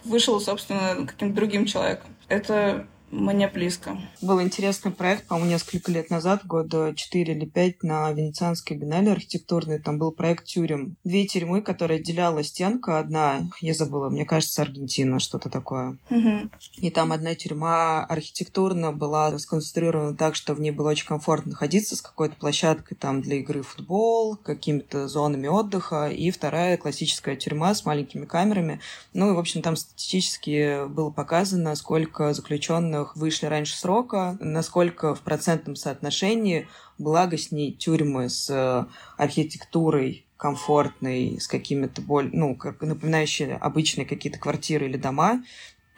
вышел, собственно, каким-то другим человеком. Это мне близко. Был интересный проект, по-моему, несколько лет назад, года 4 или 5, на Венецианской биеннале архитектурной. Там был проект тюрем. Две тюрьмы, которые отделяла стенка. Одна, я забыла, мне кажется, Аргентина, что-то такое. Угу. И там одна тюрьма архитектурно была сконструирована так, что в ней было очень комфортно находиться с какой-то площадкой там для игры в футбол, какими-то зонами отдыха. И вторая классическая тюрьма с маленькими камерами. Ну и, в общем, там статистически было показано, сколько заключенных которых вышли раньше срока, насколько в процентном соотношении благостней тюрьмы с э, архитектурой комфортной, с какими-то более, ну, как напоминающие обычные какие-то квартиры или дома,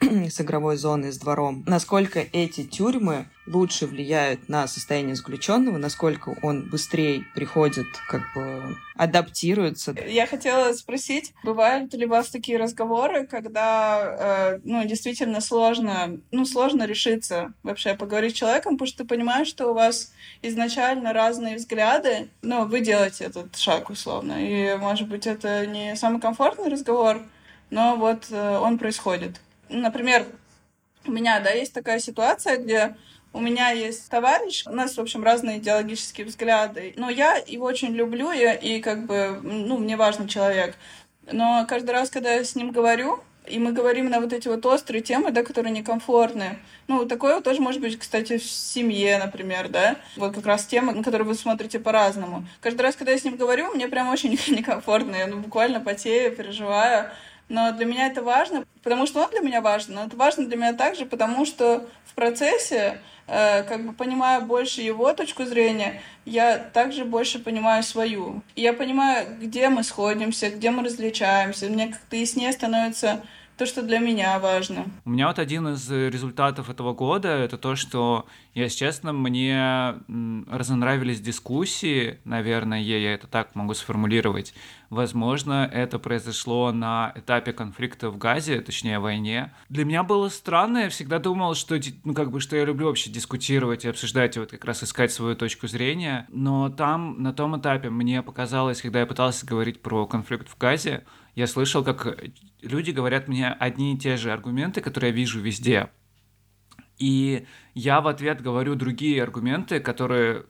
с игровой зоной, с двором, насколько эти тюрьмы лучше влияют на состояние заключенного, насколько он быстрее приходит, как бы адаптируется. Я хотела спросить, бывают ли у вас такие разговоры, когда, э, ну, действительно сложно, ну, сложно решиться вообще поговорить с человеком, потому что ты понимаешь, что у вас изначально разные взгляды, но вы делаете этот шаг условно, и, может быть, это не самый комфортный разговор, но вот э, он происходит. Например, у меня, да, есть такая ситуация, где у меня есть товарищ, у нас, в общем, разные идеологические взгляды, но я его очень люблю, и, и как бы, ну, мне важный человек. Но каждый раз, когда я с ним говорю, и мы говорим на вот эти вот острые темы, да, которые некомфортны. Ну, такое тоже может быть, кстати, в семье, например, да. Вот как раз темы, на которые вы смотрите по-разному. Каждый раз, когда я с ним говорю, мне прям очень некомфортно. Я ну, буквально потею, переживаю. Но для меня это важно, потому что он для меня важен, но это важно для меня также, потому что в процессе, э, как бы понимая больше его точку зрения, я также больше понимаю свою. И я понимаю, где мы сходимся, где мы различаемся. Мне как-то яснее становится то, что для меня важно. У меня вот один из результатов этого года это то, что, если честно, мне разонравились дискуссии, наверное, я это так могу сформулировать. Возможно, это произошло на этапе конфликта в Газе, точнее, войне. Для меня было странно, я всегда думал, что, ну, как бы, что я люблю вообще дискутировать и обсуждать, и вот как раз искать свою точку зрения. Но там, на том этапе, мне показалось, когда я пытался говорить про конфликт в Газе, я слышал, как люди говорят мне одни и те же аргументы, которые я вижу везде. И я в ответ говорю другие аргументы, которые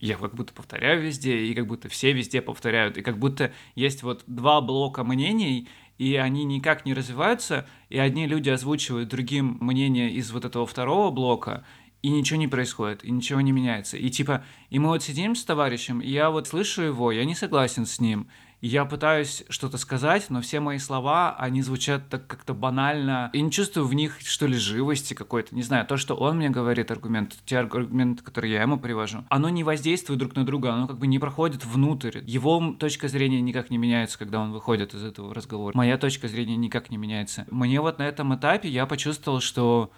я как будто повторяю везде, и как будто все везде повторяют, и как будто есть вот два блока мнений, и они никак не развиваются, и одни люди озвучивают другим мнение из вот этого второго блока, и ничего не происходит, и ничего не меняется. И типа, и мы вот сидим с товарищем, и я вот слышу его, я не согласен с ним, я пытаюсь что-то сказать, но все мои слова, они звучат так как-то банально. Я не чувствую в них, что ли, живости какой-то. Не знаю, то, что он мне говорит, аргумент, те аргументы, которые я ему привожу, оно не воздействует друг на друга, оно как бы не проходит внутрь. Его точка зрения никак не меняется, когда он выходит из этого разговора. Моя точка зрения никак не меняется. Мне вот на этом этапе я почувствовал, что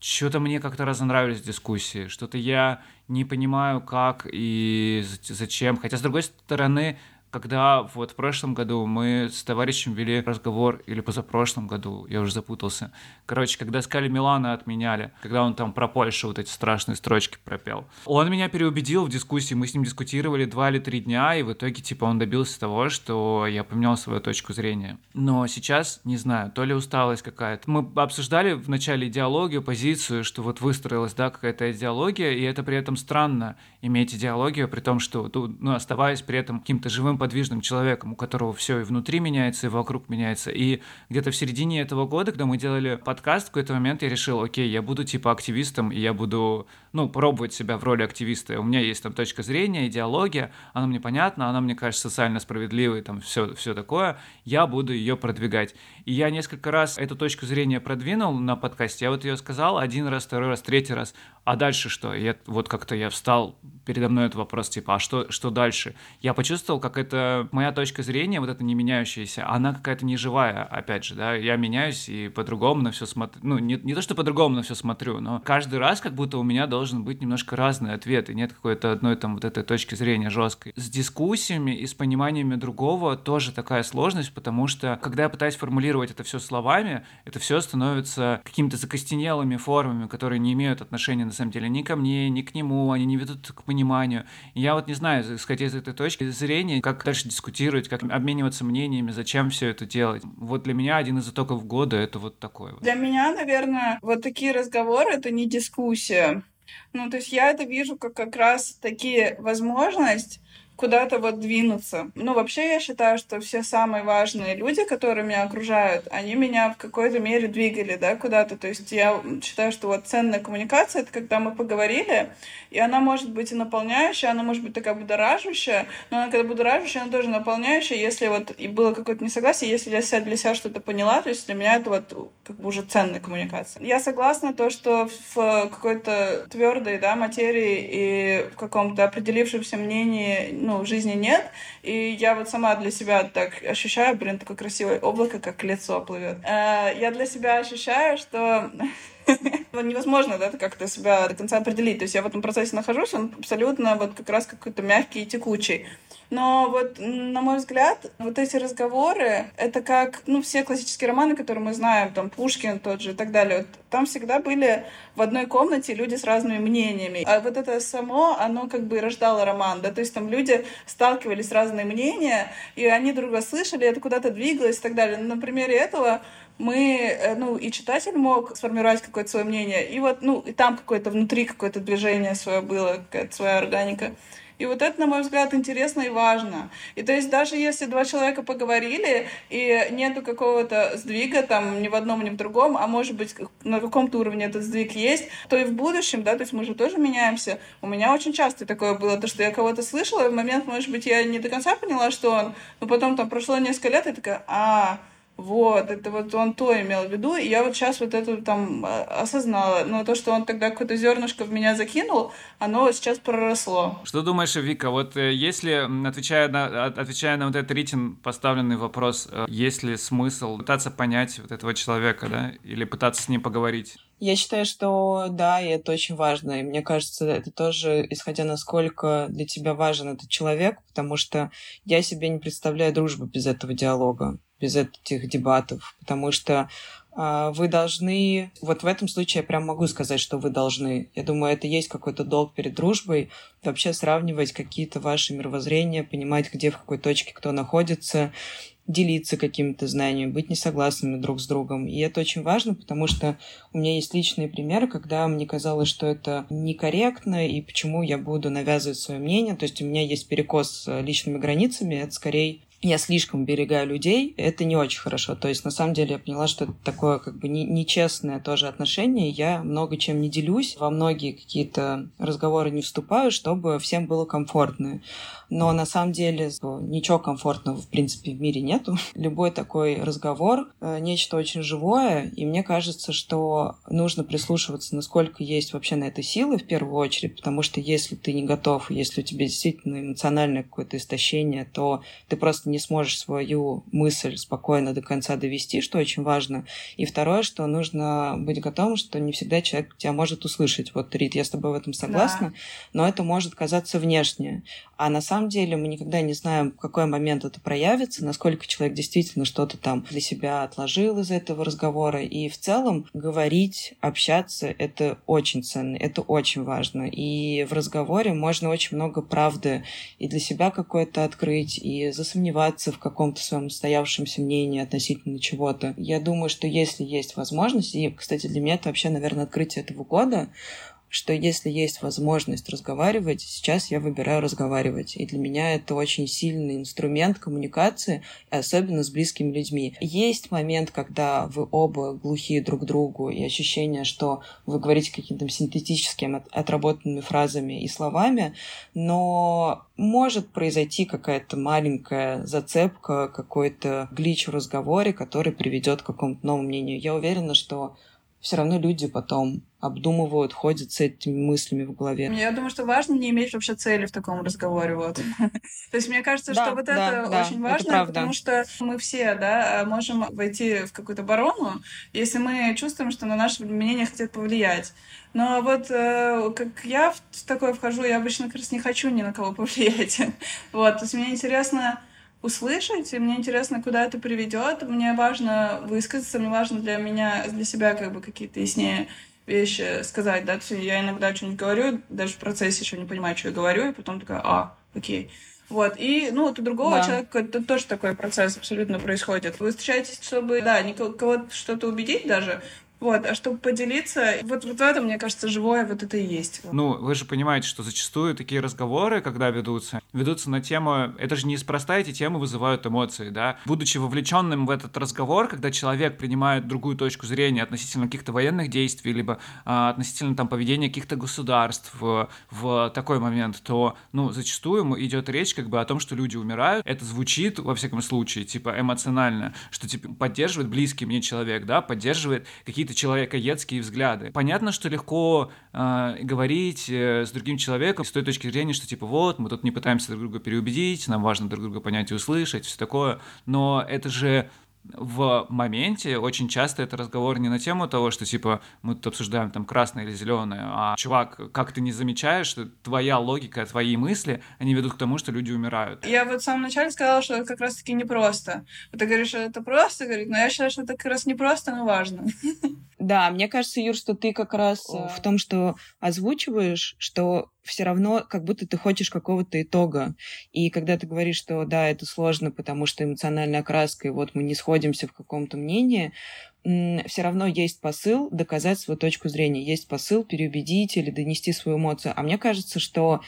что-то мне как-то разонравились дискуссии, что-то я не понимаю, как и зачем. Хотя, с другой стороны, когда вот в прошлом году мы с товарищем вели разговор, или позапрошлом году, я уже запутался. Короче, когда Скали Милана отменяли, когда он там про Польшу вот эти страшные строчки пропел. Он меня переубедил в дискуссии, мы с ним дискутировали два или три дня, и в итоге, типа, он добился того, что я поменял свою точку зрения. Но сейчас, не знаю, то ли усталость какая-то. Мы обсуждали в начале идеологию, позицию, что вот выстроилась, да, какая-то идеология, и это при этом странно иметь идеологию, при том, что, ну, оставаясь при этом каким-то живым подвижным человеком, у которого все и внутри меняется, и вокруг меняется. И где-то в середине этого года, когда мы делали подкаст, в какой-то момент я решил, окей, я буду типа активистом, и я буду, ну, пробовать себя в роли активиста. У меня есть там точка зрения, идеология, она мне понятна, она мне кажется социально справедливой, там все, все такое, я буду ее продвигать. И я несколько раз эту точку зрения продвинул на подкасте, я вот ее сказал один раз, второй раз, третий раз, а дальше что? Я, вот как-то я встал, передо мной этот вопрос, типа, а что, что дальше? Я почувствовал, как это моя точка зрения, вот эта не меняющаяся, она какая-то неживая, опять же, да, я меняюсь и по-другому на все смотрю, ну, не, не то, что по-другому на все смотрю, но каждый раз как будто у меня должен быть немножко разный ответ, и нет какой-то одной там вот этой точки зрения жесткой. С дискуссиями и с пониманиями другого тоже такая сложность, потому что, когда я пытаюсь формулировать это все словами, это все становится какими-то закостенелыми формами, которые не имеют отношения на самом деле ни ко мне, ни к нему, они не ведут к пониманию. И я вот не знаю, исходя из этой точки зрения, как дальше дискутировать, как обмениваться мнениями, зачем все это делать. Вот для меня один из итогов года это вот такое. Для меня, наверное, вот такие разговоры — это не дискуссия. Ну, то есть я это вижу как как раз такие возможность куда-то вот двинуться. Ну, вообще я считаю, что все самые важные люди, которые меня окружают, они меня в какой-то мере двигали, да, куда-то. То есть я считаю, что вот ценная коммуникация — это когда мы поговорили, и она может быть и наполняющая, она может быть такая будоражащая, но она когда будоражащая, она тоже наполняющая, если вот и было какое-то несогласие, если я себя для себя что-то поняла, то есть для меня это вот как бы уже ценная коммуникация. Я согласна то, что в какой-то твердой, да, материи и в каком-то определившемся мнении ну, в жизни нет. И я вот сама для себя так ощущаю, блин, такое красивое облако, как лицо плывет. Э, я для себя ощущаю, что невозможно, да, как-то себя до конца определить. То есть я в этом процессе нахожусь, он абсолютно вот как раз какой-то мягкий и текучий. Но вот, на мой взгляд, вот эти разговоры, это как, ну, все классические романы, которые мы знаем, там, Пушкин тот же и так далее, вот, там всегда были в одной комнате люди с разными мнениями. А вот это само, оно как бы рождало роман, да, то есть там люди сталкивались с разные мнения, и они друга слышали, это куда-то двигалось и так далее. На примере этого мы, э, ну, и читатель мог сформировать какое-то свое мнение, и вот, ну, и там какое-то внутри какое-то движение свое было, какая-то своя органика. И вот это, на мой взгляд, интересно и важно. И то есть даже если два человека поговорили, и нету какого-то сдвига там ни в одном, ни в другом, а может быть на каком-то уровне этот сдвиг есть, то и в будущем, да, то есть мы же тоже меняемся. У меня очень часто такое было, то, что я кого-то слышала, и в момент, может быть, я не до конца поняла, что он, но потом там прошло несколько лет, и такая, а, вот, это вот он то имел в виду, и я вот сейчас вот это там а, осознала. Но то, что он тогда какое-то зернышко в меня закинул, оно сейчас проросло. Что думаешь, Вика, вот э, если, отвечая на, отвечая на вот этот Ритин поставленный вопрос, э, есть ли смысл пытаться понять вот этого человека, да, или пытаться с ним поговорить? Я считаю, что да, и это очень важно. И мне кажется, это тоже, исходя насколько для тебя важен этот человек, потому что я себе не представляю дружбу без этого диалога, без этих дебатов, потому что э, вы должны, вот в этом случае я прям могу сказать, что вы должны. Я думаю, это есть какой-то долг перед дружбой, вообще сравнивать какие-то ваши мировоззрения, понимать, где, в какой точке кто находится, делиться какими-то знаниями, быть несогласными друг с другом. И это очень важно, потому что у меня есть личные примеры, когда мне казалось, что это некорректно, и почему я буду навязывать свое мнение. То есть у меня есть перекос с личными границами, это скорее я слишком берегаю людей, это не очень хорошо. То есть, на самом деле, я поняла, что это такое как бы не, нечестное тоже отношение. Я много чем не делюсь, во многие какие-то разговоры не вступаю, чтобы всем было комфортно. Но на самом деле ничего комфортного, в принципе, в мире нету. Любой такой разговор э, — нечто очень живое, и мне кажется, что нужно прислушиваться, насколько есть вообще на это силы в первую очередь, потому что если ты не готов, если у тебя действительно эмоциональное какое-то истощение, то ты просто не сможешь свою мысль спокойно до конца довести, что очень важно. И второе, что нужно быть готовым, что не всегда человек тебя может услышать. Вот, Рит, я с тобой в этом согласна, да. но это может казаться внешне. А на самом деле мы никогда не знаем, в какой момент это проявится, насколько человек действительно что-то там для себя отложил из этого разговора. И в целом говорить, общаться — это очень ценно, это очень важно. И в разговоре можно очень много правды и для себя какое-то открыть, и засомневаться в каком-то своем устоявшемся мнении относительно чего-то. Я думаю, что если есть возможность, и, кстати, для меня это вообще, наверное, открытие этого года, что если есть возможность разговаривать, сейчас я выбираю разговаривать. И для меня это очень сильный инструмент коммуникации, особенно с близкими людьми. Есть момент, когда вы оба глухие друг к другу, и ощущение, что вы говорите какими-то синтетическими отработанными фразами и словами, но может произойти какая-то маленькая зацепка, какой-то глич в разговоре, который приведет к какому-то новому мнению. Я уверена, что все равно люди потом обдумывают, ходят с этими мыслями в голове. Я думаю, что важно не иметь вообще цели в таком разговоре. Вот. То есть мне кажется, что вот это очень важно, потому что мы все да, можем войти в какую-то барону, если мы чувствуем, что на наше мнение хотят повлиять. Но вот э, как я в такое вхожу, я обычно как раз не хочу ни на кого повлиять. вот, то есть мне интересно услышать, и мне интересно, куда это приведет. Мне важно высказаться, мне важно для меня, для себя как бы какие-то яснее вещи сказать, да, я иногда что-нибудь говорю, даже в процессе еще не понимаю, что я говорю, и потом такая, а, окей. Вот, и, ну, вот у другого да. человека это тоже такой процесс абсолютно происходит. Вы встречаетесь, чтобы, да, никого что-то убедить даже, вот, а чтобы поделиться, вот, вот в этом, мне кажется, живое вот это и есть. Ну, вы же понимаете, что зачастую такие разговоры, когда ведутся, ведутся на тему, это же неспроста эти темы вызывают эмоции, да. Будучи вовлеченным в этот разговор, когда человек принимает другую точку зрения относительно каких-то военных действий, либо а, относительно там поведения каких-то государств в, в такой момент, то, ну, зачастую идет речь как бы о том, что люди умирают. Это звучит, во всяком случае, типа эмоционально, что типа поддерживает близкий мне человек, да, поддерживает какие-то какие-то человекоедские взгляды. Понятно, что легко э, говорить э, с другим человеком с той точки зрения, что типа вот, мы тут не пытаемся друг друга переубедить, нам важно друг друга понять и услышать, все такое, но это же в моменте очень часто это разговор не на тему того, что типа мы тут обсуждаем там красное или зеленое, а чувак, как ты не замечаешь, что твоя логика, твои мысли, они ведут к тому, что люди умирают. Я вот в самом начале сказала, что это как раз-таки непросто. Ты говоришь, что это просто, говорит, но я считаю, что это как раз непросто, но важно. Да, мне кажется, Юр, что ты как раз О. в том, что озвучиваешь, что все равно как будто ты хочешь какого-то итога. И когда ты говоришь, что да, это сложно, потому что эмоциональная окраска, и вот мы не сходимся в каком-то мнении, все равно есть посыл доказать свою точку зрения, есть посыл переубедить или донести свою эмоцию. А мне кажется, что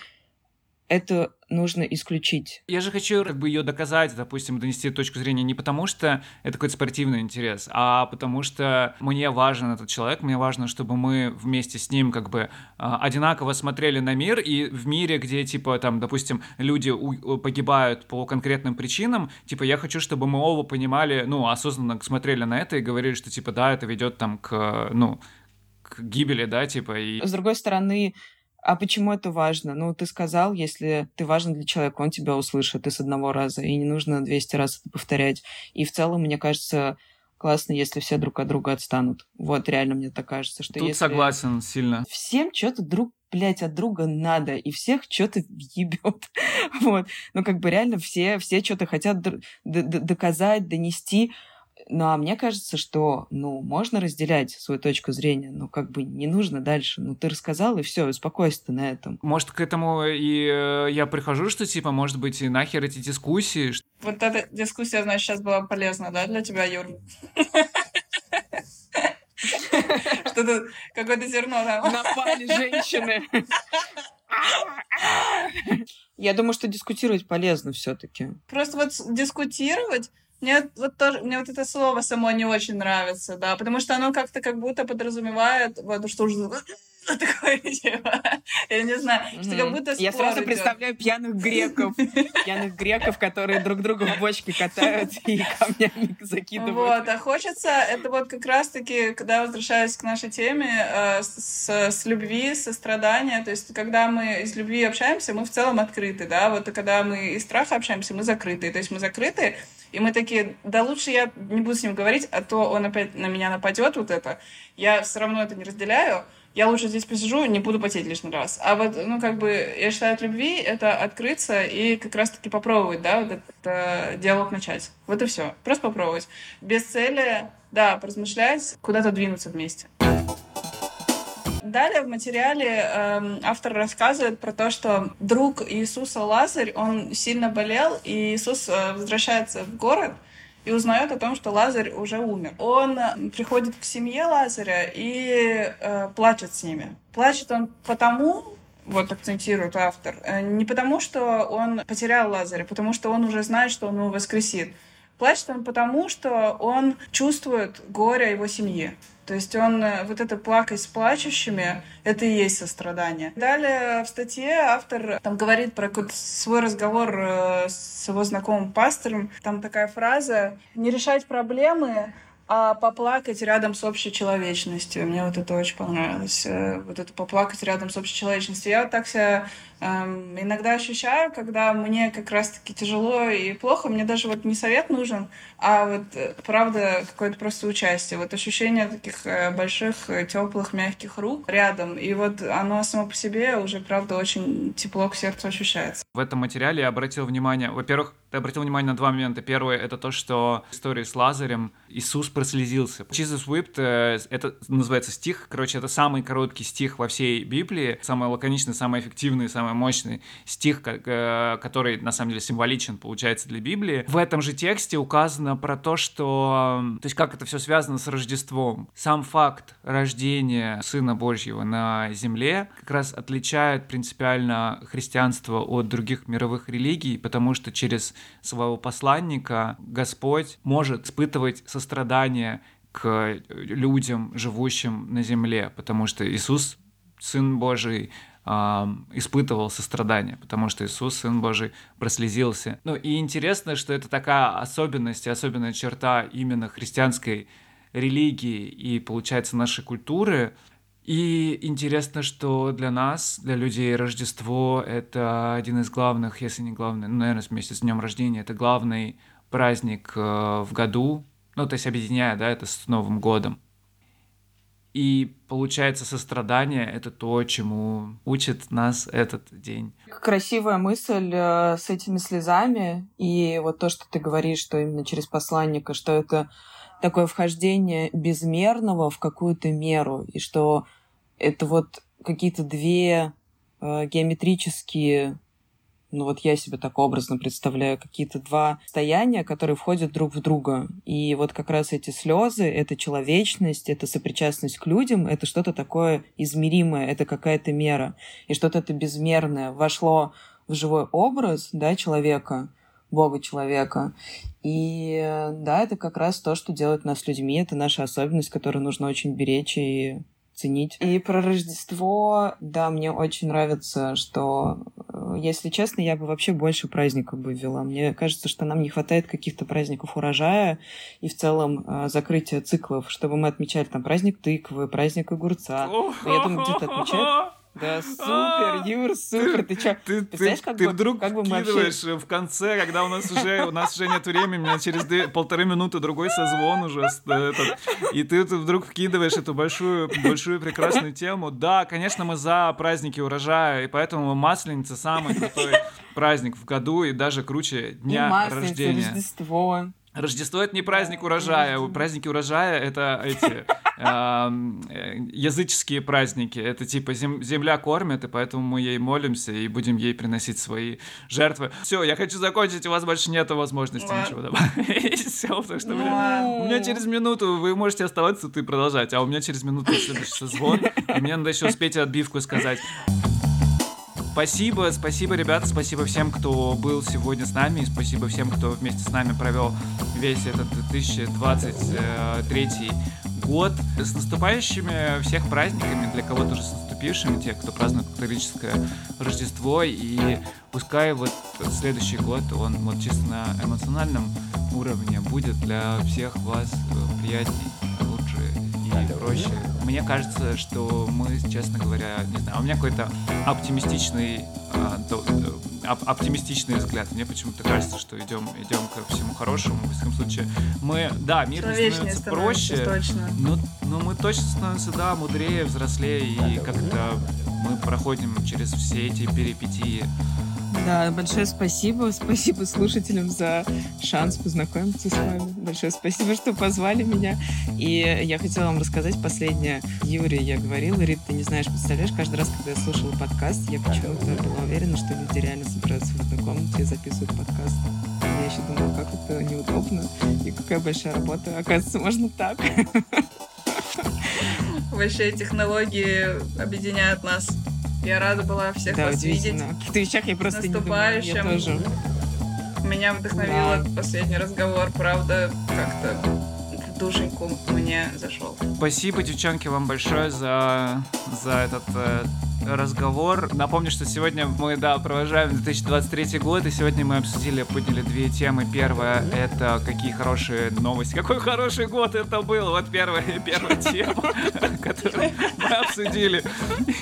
это нужно исключить. Я же хочу как бы ее доказать, допустим, донести точку зрения не потому, что это какой-то спортивный интерес, а потому что мне важен этот человек, мне важно, чтобы мы вместе с ним как бы а, одинаково смотрели на мир, и в мире, где, типа, там, допустим, люди погибают по конкретным причинам, типа, я хочу, чтобы мы оба понимали, ну, осознанно смотрели на это и говорили, что, типа, да, это ведет там к, ну, к гибели, да, типа, и... С другой стороны, а почему это важно? Ну, ты сказал, если ты важен для человека, он тебя услышит и с одного раза, и не нужно 200 раз это повторять. И в целом, мне кажется, классно, если все друг от друга отстанут. Вот, реально мне так кажется, что Тут если... согласен сильно. Всем что-то друг, блядь, от друга надо, и всех что-то ебет. вот. Ну, как бы реально все, все что-то хотят доказать, донести. Ну, а мне кажется, что, ну, можно разделять свою точку зрения, но как бы не нужно дальше. Ну, ты рассказал, и все, успокойся ты на этом. Может, к этому и э, я прихожу, что, типа, может быть, и нахер эти дискуссии. Вот эта дискуссия, значит, сейчас была полезна, да, для тебя, Юр? Что-то, какое-то зерно там. Напали женщины. Я думаю, что дискутировать полезно все-таки. Просто вот дискутировать мне вот тоже, мне вот это слово само не очень нравится, да, потому что оно как-то как будто подразумевает, вот, что уже такое, типа, я не знаю, что как будто Я сразу представляю пьяных греков, пьяных греков, которые друг друга в бочке катают и камнями закидывают. Вот, а хочется, это вот как раз-таки, когда возвращаюсь к нашей теме, э, с, с любви, сострадания, то есть когда мы из любви общаемся, мы в целом открыты, да, вот когда мы из страха общаемся, мы закрыты, то есть мы закрыты, и мы такие, да лучше я не буду с ним говорить, а то он опять на меня нападет, вот это. Я все равно это не разделяю. Я лучше здесь посижу, не буду потеть лишний раз. А вот, ну, как бы, я считаю, от любви это открыться и как раз-таки попробовать, да, вот этот э, диалог начать. Вот и все. Просто попробовать. Без цели, да, поразмышлять, куда-то двинуться вместе. Далее в материале э, автор рассказывает про то, что друг Иисуса Лазарь, он сильно болел, и Иисус э, возвращается в город и узнает о том, что Лазарь уже умер. Он э, приходит к семье Лазаря и э, плачет с ними. Плачет он потому, вот акцентирует автор, э, не потому, что он потерял Лазаря, потому что он уже знает, что он его воскресит. Плачет он потому, что он чувствует горе его семьи. То есть он, э, вот это плакать с плачущими, это и есть сострадание. Далее в статье автор там говорит про свой разговор э, с его знакомым пастором. Там такая фраза «Не решать проблемы, а поплакать рядом с общей человечностью. Мне вот это очень понравилось. Э, вот это поплакать рядом с общей человечностью. Я вот так себя эм, иногда ощущаю, когда мне как раз-таки тяжело и плохо, мне даже вот не совет нужен, а вот э, правда какое-то просто участие, вот ощущение таких э, больших, э, теплых, мягких рук рядом, и вот оно само по себе уже правда очень тепло к сердцу ощущается. В этом материале я обратил внимание, во-первых, ты обратил внимание на два момента. Первый — это то, что в истории с Лазарем Иисус прослезился. Jesus wept — это называется стих, короче, это самый короткий стих во всей Библии, самый лаконичный, самый эффективный, самый мощный стих, который на самом деле символичен, получается, для Библии. В этом же тексте указано про то, что... То есть как это все связано с Рождеством. Сам факт рождения Сына Божьего на земле как раз отличает принципиально христианство от других мировых религий, потому что через своего посланника Господь может испытывать сострадание к людям, живущим на земле, потому что Иисус Сын Божий, испытывал сострадание, потому что Иисус, Сын Божий, прослезился. Ну и интересно, что это такая особенность особенная черта именно христианской религии и, получается, нашей культуры. И интересно, что для нас, для людей, Рождество — это один из главных, если не главный, ну, наверное, вместе с днем рождения, это главный праздник э, в году, ну, то есть объединяя, да, это с Новым годом. И получается, сострадание — это то, чему учит нас этот день. Красивая мысль э, с этими слезами. И вот то, что ты говоришь, что именно через посланника, что это такое вхождение безмерного в какую-то меру, и что это вот какие-то две э, геометрические ну вот я себе так образно представляю, какие-то два состояния, которые входят друг в друга. И вот как раз эти слезы, это человечность, это сопричастность к людям, это что-то такое измеримое, это какая-то мера. И что-то это безмерное вошло в живой образ, да, человека, Бога человека. И да, это как раз то, что делает нас людьми. Это наша особенность, которую нужно очень беречь и ценить. И про Рождество, да, мне очень нравится, что, э, если честно, я бы вообще больше праздников бы ввела. Мне кажется, что нам не хватает каких-то праздников урожая и в целом э, закрытия циклов, чтобы мы отмечали там праздник тыквы, праздник огурца. Я думаю, где-то отмечают да, супер, Юр, супер. Ты что, ты, ты, как ты бы, вдруг как бы вкидываешь вообще... в конце, когда у нас уже у нас уже нет времени, у меня через две, полторы минуты другой созвон уже этот, и ты, ты вдруг вкидываешь эту большую большую прекрасную тему. Да, конечно, мы за праздники урожая, и поэтому масленица самый крутой праздник в году и даже круче дня и рождения. Рождество. Рождество это не праздник урожая. Праздники урожая это эти э, языческие праздники. Это типа зем, земля кормит, и поэтому мы ей молимся и будем ей приносить свои жертвы. Все, я хочу закончить, у вас больше нет возможности ничего добавить. Все, потому что у меня через минуту вы можете оставаться тут и продолжать, а у меня через минуту следующий созвон, и мне надо еще успеть отбивку сказать. Спасибо, спасибо, ребята, спасибо всем, кто был сегодня с нами, и спасибо всем, кто вместе с нами провел весь этот 2023 год. С наступающими всех праздниками, для кого-то уже с наступившими, те, кто празднует католическое Рождество, и пускай вот следующий год, он вот чисто на эмоциональном уровне будет для всех вас приятней, и проще. Мне кажется, что мы, честно говоря, не знаю, у меня какой-то оптимистичный, а, до, оп оптимистичный взгляд. Мне почему-то кажется, что идем, идем ко всему хорошему. В всяком случае, мы, да, мир становится проще, точно. Но, но мы точно становимся, да, мудрее, взрослее, и как-то мы проходим через все эти перипетии да, большое спасибо. Спасибо слушателям за шанс познакомиться с вами. Большое спасибо, что позвали меня. И я хотела вам рассказать последнее. Юрий, я говорила, Рит, ты не знаешь, представляешь, каждый раз, когда я слушала подкаст, я почему-то была уверена, что люди реально собираются в одной комнате и записывают подкаст. Я еще думала, как это неудобно и какая большая работа. Оказывается, можно так. Вообще технологии объединяют нас. Я рада была всех да, вас видеть. В каких-то вещах я просто наступающим. не думаю, я тоже. Меня вдохновил да. последний разговор, правда, как-то в душеньку мне зашел. Спасибо, девчонки, вам большое за, за этот э, разговор. Напомню, что сегодня мы, да, провожаем 2023 год, и сегодня мы обсудили, подняли две темы. Первая — это какие хорошие новости. Какой хороший год это был! Вот первая, первая тема, которую мы обсудили.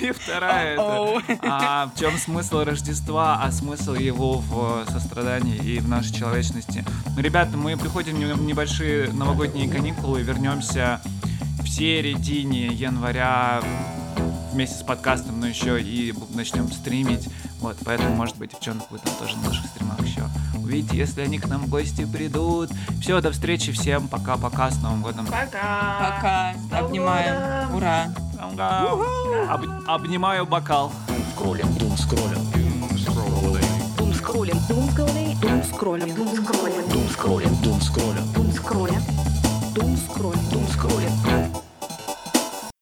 И вторая — это а, в чем смысл Рождества, а смысл его в сострадании и в нашей человечности. Ребята, мы приходим в небольшие новогодние каникулы, вернемся в середине января вместе с подкастом, но еще и начнем стримить. Вот, поэтому, может быть, девчонок вы там тоже на наших стримах еще увидите, если они к нам в гости придут. Все, до встречи всем. Пока-пока, с Новым годом. Пока. Пока. Обнимаем. Ура. Об, обнимаю бокал. Скроллим, дум скроллим. Дум скроллим, дум скроллим, дум скроллим, дум скроллим, дум скроллим, дум скроллим, дум скроллим, дум скроллим, дум скроллим.